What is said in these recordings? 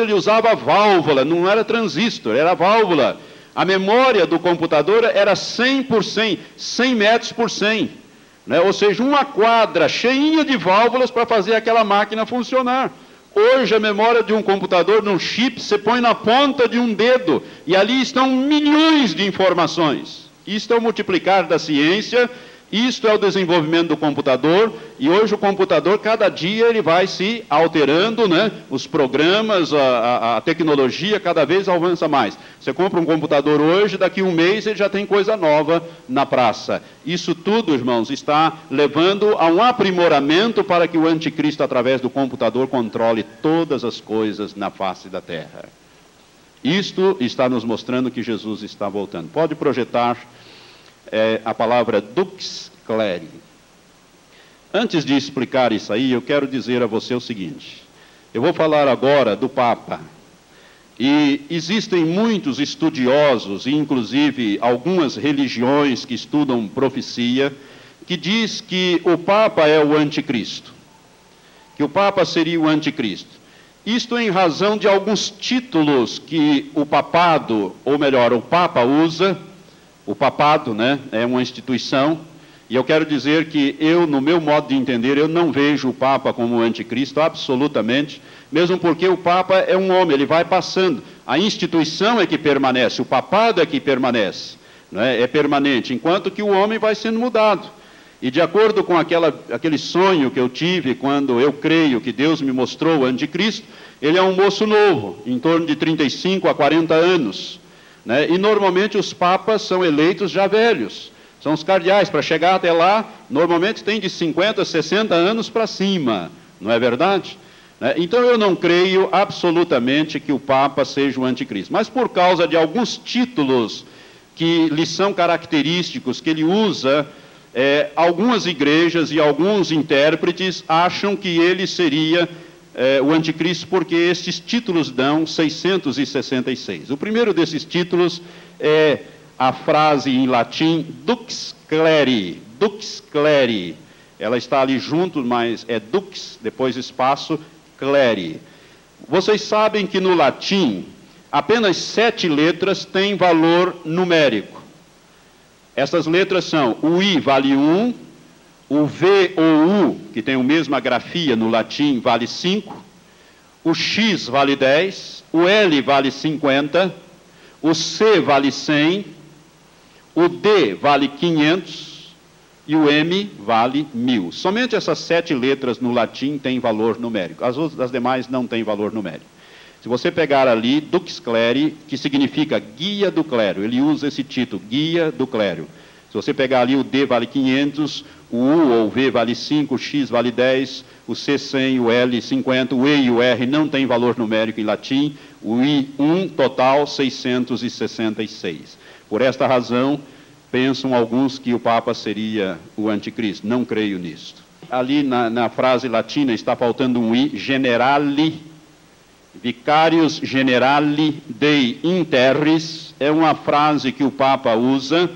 ele usava válvula, não era transistor, era válvula. A memória do computador era 100 por 100, 100 metros por 100. Né? Ou seja, uma quadra cheinha de válvulas para fazer aquela máquina funcionar. Hoje a memória de um computador num chip você põe na ponta de um dedo e ali estão milhões de informações. Isto é o multiplicar da ciência isto é o desenvolvimento do computador e hoje o computador, cada dia, ele vai se alterando, né? os programas, a, a, a, tecnologia cada vez avança mais. Você compra um computador hoje, daqui a um mês ele já tem coisa nova na praça. Isso tudo, irmãos, está levando a um aprimoramento para que o anticristo, através do computador, controle todas as coisas na face da terra. Isto está nos mostrando que Jesus está voltando. Pode projetar é a palavra dux cleri. Antes de explicar isso aí, eu quero dizer a você o seguinte: eu vou falar agora do Papa. E existem muitos estudiosos, inclusive algumas religiões que estudam profecia, que diz que o Papa é o anticristo. Que o Papa seria o anticristo. Isto em razão de alguns títulos que o papado, ou melhor, o Papa usa o papado né, é uma instituição, e eu quero dizer que eu, no meu modo de entender, eu não vejo o Papa como anticristo, absolutamente, mesmo porque o Papa é um homem, ele vai passando. A instituição é que permanece, o papado é que permanece, né, é permanente, enquanto que o homem vai sendo mudado. E de acordo com aquela, aquele sonho que eu tive quando eu creio que Deus me mostrou o anticristo, ele é um moço novo, em torno de 35 a 40 anos. Né? E normalmente os papas são eleitos já velhos. São os cardeais. Para chegar até lá, normalmente tem de 50, 60 anos para cima. Não é verdade? Né? Então eu não creio absolutamente que o Papa seja o anticristo. Mas por causa de alguns títulos que lhe são característicos, que ele usa, é, algumas igrejas e alguns intérpretes acham que ele seria é, o anticristo porque estes títulos dão 666. O primeiro desses títulos é a frase em latim dux cleri, dux cleri. Ela está ali junto, mas é dux, depois espaço, cleri. Vocês sabem que no latim apenas sete letras têm valor numérico. Essas letras são o I vale 1, um, o V ou U, que tem a mesma grafia no latim, vale 5. O X vale 10. O L vale 50. O C vale 100. O D vale 500. E o M vale 1000. Somente essas sete letras no latim têm valor numérico. As outras as demais não têm valor numérico. Se você pegar ali Dux Cleri, que significa guia do clero, ele usa esse título, guia do clero. Se você pegar ali o D vale 500, o U ou V vale 5, o X vale 10, o C 100, o L 50, o E e o R não tem valor numérico em latim, o I 1 total 666. Por esta razão, pensam alguns que o Papa seria o anticristo. Não creio nisto. Ali na, na frase latina está faltando um I, generali, vicarius generali dei interris, é uma frase que o Papa usa,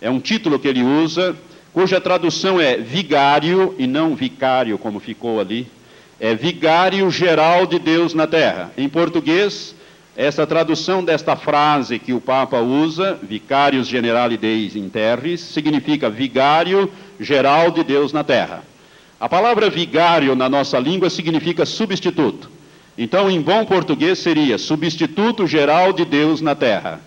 é um título que ele usa, cuja tradução é vigário e não vicário, como ficou ali. É vigário geral de Deus na terra. Em português, essa tradução desta frase que o Papa usa, vicarius generali Deis in terris, significa vigário geral de Deus na terra. A palavra vigário na nossa língua significa substituto. Então, em bom português, seria substituto geral de Deus na terra.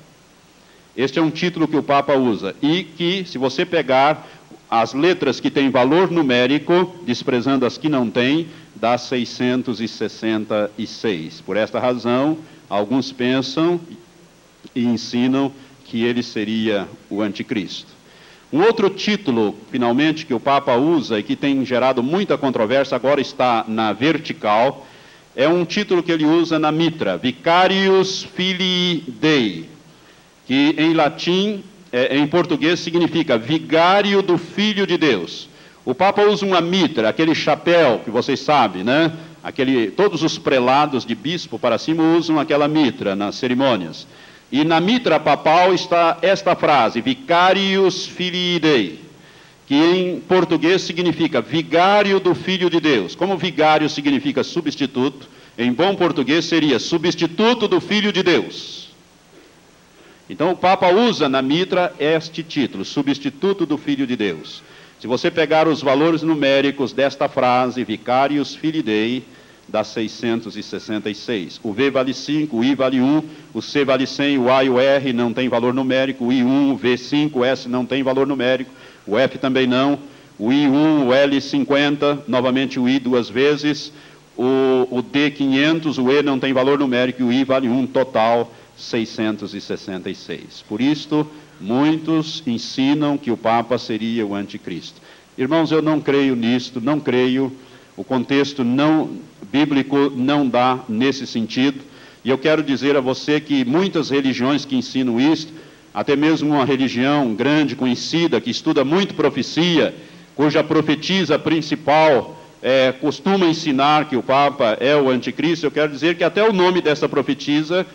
Este é um título que o Papa usa e que, se você pegar as letras que têm valor numérico, desprezando as que não têm, dá 666. Por esta razão, alguns pensam e ensinam que ele seria o anticristo. Um outro título, finalmente, que o Papa usa e que tem gerado muita controvérsia, agora está na vertical, é um título que ele usa na mitra, Vicarius Filii Dei, que em latim é, em português significa vigário do Filho de Deus. O Papa usa uma mitra, aquele chapéu que vocês sabem, né? Aquele, todos os prelados de bispo para cima usam aquela mitra nas cerimônias. E na mitra papal está esta frase, vicarius filii Dei, que em português significa vigário do Filho de Deus. Como vigário significa substituto, em bom português seria substituto do Filho de Deus. Então o Papa usa na mitra este título, substituto do Filho de Deus. Se você pegar os valores numéricos desta frase, Vicarius Filii Dei, dá 666. O V vale 5, o I vale 1, o C vale 100, o A e o R não tem valor numérico, o I1, o V5, o S não tem valor numérico, o F também não, o I1, o L50, novamente o I duas vezes, o, o D500, o E não tem valor numérico e o I vale 1, total 666. Por isto, muitos ensinam que o Papa seria o anticristo. Irmãos, eu não creio nisto, não creio o contexto não, bíblico não dá nesse sentido. E eu quero dizer a você que muitas religiões que ensinam isso, até mesmo uma religião grande, conhecida, que estuda muito profecia, cuja profetisa principal é, costuma ensinar que o Papa é o anticristo, eu quero dizer que até o nome dessa profetisa,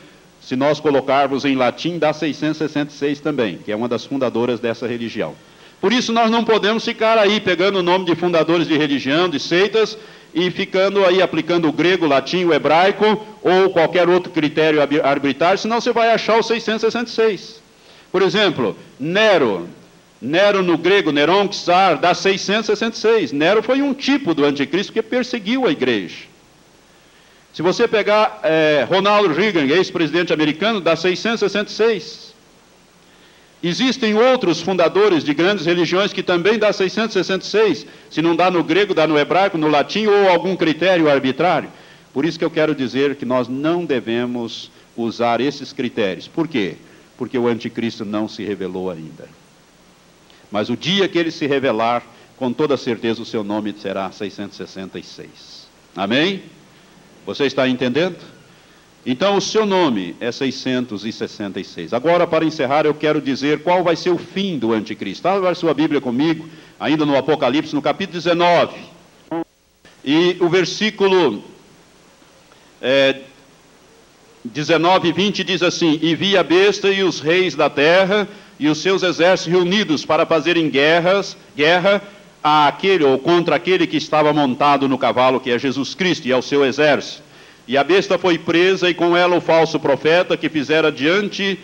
se nós colocarmos em latim, dá 666 também, que é uma das fundadoras dessa religião. Por isso nós não podemos ficar aí pegando o nome de fundadores de religião, de seitas, e ficando aí aplicando o grego, o latim, o hebraico, ou qualquer outro critério arbitrário, senão você vai achar o 666. Por exemplo, Nero. Nero no grego, Neron Czar, dá 666. Nero foi um tipo do anticristo que perseguiu a igreja. Se você pegar é, Ronald Reagan, ex-presidente americano, dá 666. Existem outros fundadores de grandes religiões que também dá 666, se não dá no grego, dá no hebraico, no latim ou algum critério arbitrário. Por isso que eu quero dizer que nós não devemos usar esses critérios. Por quê? Porque o anticristo não se revelou ainda. Mas o dia que ele se revelar, com toda certeza o seu nome será 666. Amém? Você está entendendo? Então, o seu nome é 666. Agora, para encerrar, eu quero dizer qual vai ser o fim do anticristo. Abra sua Bíblia comigo, ainda no Apocalipse, no capítulo 19. E o versículo é, 19 e 20 diz assim: E vi a besta e os reis da terra e os seus exércitos reunidos para fazerem guerras, guerra àquele ou contra aquele que estava montado no cavalo, que é Jesus Cristo, e ao seu exército. E a besta foi presa, e com ela o falso profeta, que fizera diante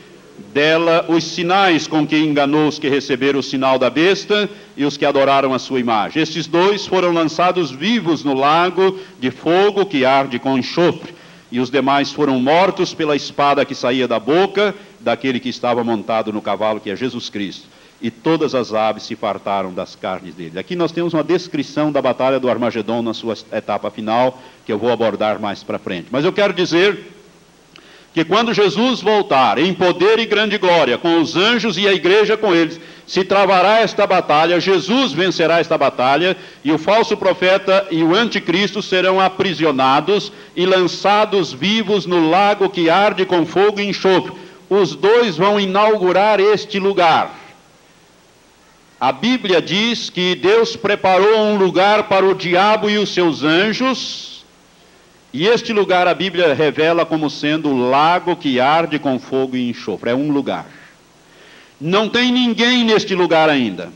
dela os sinais com que enganou os que receberam o sinal da besta e os que adoraram a sua imagem. Estes dois foram lançados vivos no lago de fogo que arde com enxofre, e os demais foram mortos pela espada que saía da boca daquele que estava montado no cavalo, que é Jesus Cristo e todas as aves se fartaram das carnes dele. Aqui nós temos uma descrição da batalha do Armagedon na sua etapa final, que eu vou abordar mais para frente. Mas eu quero dizer que quando Jesus voltar em poder e grande glória, com os anjos e a igreja com eles, se travará esta batalha, Jesus vencerá esta batalha, e o falso profeta e o anticristo serão aprisionados e lançados vivos no lago que arde com fogo e enxofre. Os dois vão inaugurar este lugar. A Bíblia diz que Deus preparou um lugar para o diabo e os seus anjos, e este lugar a Bíblia revela como sendo o lago que arde com fogo e enxofre. É um lugar. Não tem ninguém neste lugar ainda.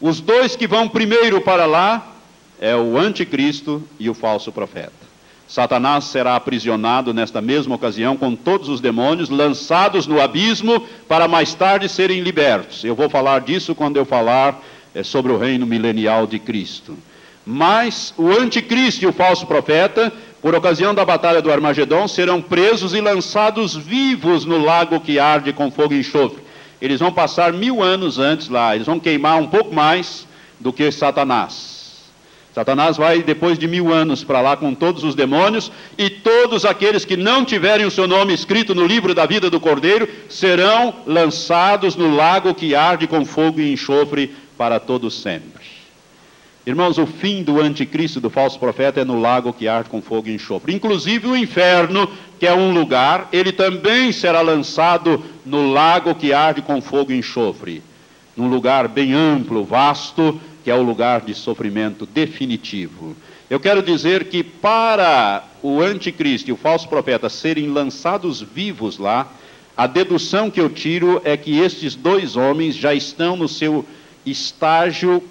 Os dois que vão primeiro para lá é o anticristo e o falso profeta. Satanás será aprisionado nesta mesma ocasião com todos os demônios, lançados no abismo, para mais tarde serem libertos. Eu vou falar disso quando eu falar é, sobre o reino milenial de Cristo. Mas o anticristo e o falso profeta, por ocasião da batalha do Armagedon, serão presos e lançados vivos no lago que arde com fogo e enxofre. Eles vão passar mil anos antes lá, eles vão queimar um pouco mais do que Satanás. Satanás vai depois de mil anos para lá com todos os demônios, e todos aqueles que não tiverem o seu nome escrito no livro da vida do Cordeiro serão lançados no lago que arde com fogo e enxofre para todo sempre. Irmãos, o fim do anticristo, do falso profeta, é no lago que arde com fogo e enxofre. Inclusive o inferno, que é um lugar, ele também será lançado no lago que arde com fogo e enxofre. Num lugar bem amplo, vasto, que é o lugar de sofrimento definitivo. Eu quero dizer que para o anticristo e o falso profeta serem lançados vivos lá, a dedução que eu tiro é que estes dois homens já estão no seu estágio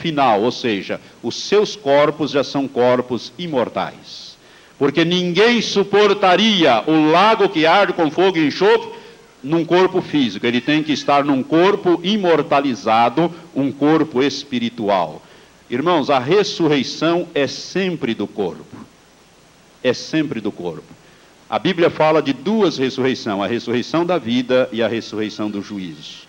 final, ou seja, os seus corpos já são corpos imortais. Porque ninguém suportaria o lago que arde com fogo e enxofre num corpo físico. Ele tem que estar num corpo imortalizado, um corpo espiritual. Irmãos, a ressurreição é sempre do corpo. É sempre do corpo. A Bíblia fala de duas ressurreições: a ressurreição da vida e a ressurreição do juízo.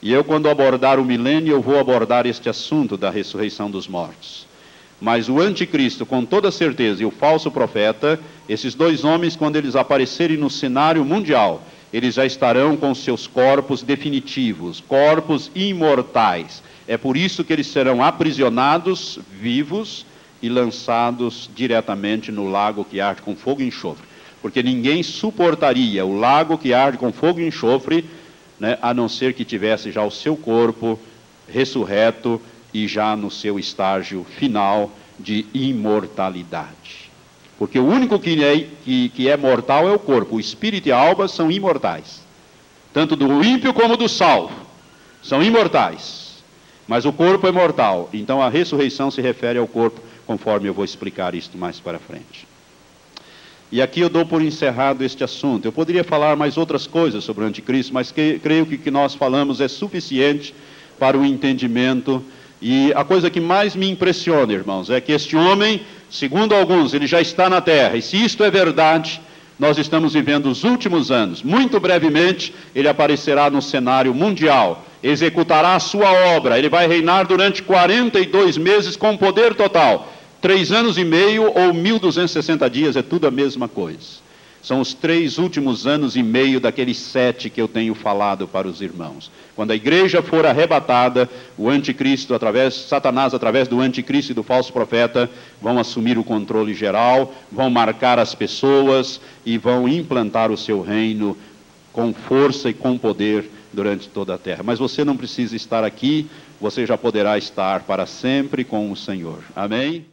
E eu, quando abordar o milênio, eu vou abordar este assunto da ressurreição dos mortos. Mas o anticristo, com toda certeza, e o falso profeta, esses dois homens, quando eles aparecerem no cenário mundial, eles já estarão com seus corpos definitivos, corpos imortais. É por isso que eles serão aprisionados vivos e lançados diretamente no lago que arde com fogo e enxofre porque ninguém suportaria o lago que arde com fogo e enxofre, né, a não ser que tivesse já o seu corpo ressurreto e já no seu estágio final de imortalidade. Porque o único que é, que, que é mortal é o corpo, o espírito e a alma são imortais, tanto do ímpio como do salvo, são imortais. Mas o corpo é mortal, então a ressurreição se refere ao corpo, conforme eu vou explicar isto mais para frente. E aqui eu dou por encerrado este assunto. Eu poderia falar mais outras coisas sobre o anticristo, mas que, creio que o que nós falamos é suficiente para o entendimento. E a coisa que mais me impressiona, irmãos, é que este homem, segundo alguns, ele já está na terra. E se isto é verdade, nós estamos vivendo os últimos anos. Muito brevemente, ele aparecerá no cenário mundial, executará a sua obra. Ele vai reinar durante 42 meses com poder total. Três anos e meio ou 1.260 dias é tudo a mesma coisa. São os três últimos anos e meio daqueles sete que eu tenho falado para os irmãos. Quando a igreja for arrebatada, o anticristo, através, Satanás, através do anticristo e do falso profeta, vão assumir o controle geral, vão marcar as pessoas e vão implantar o seu reino com força e com poder durante toda a terra. Mas você não precisa estar aqui, você já poderá estar para sempre com o Senhor. Amém?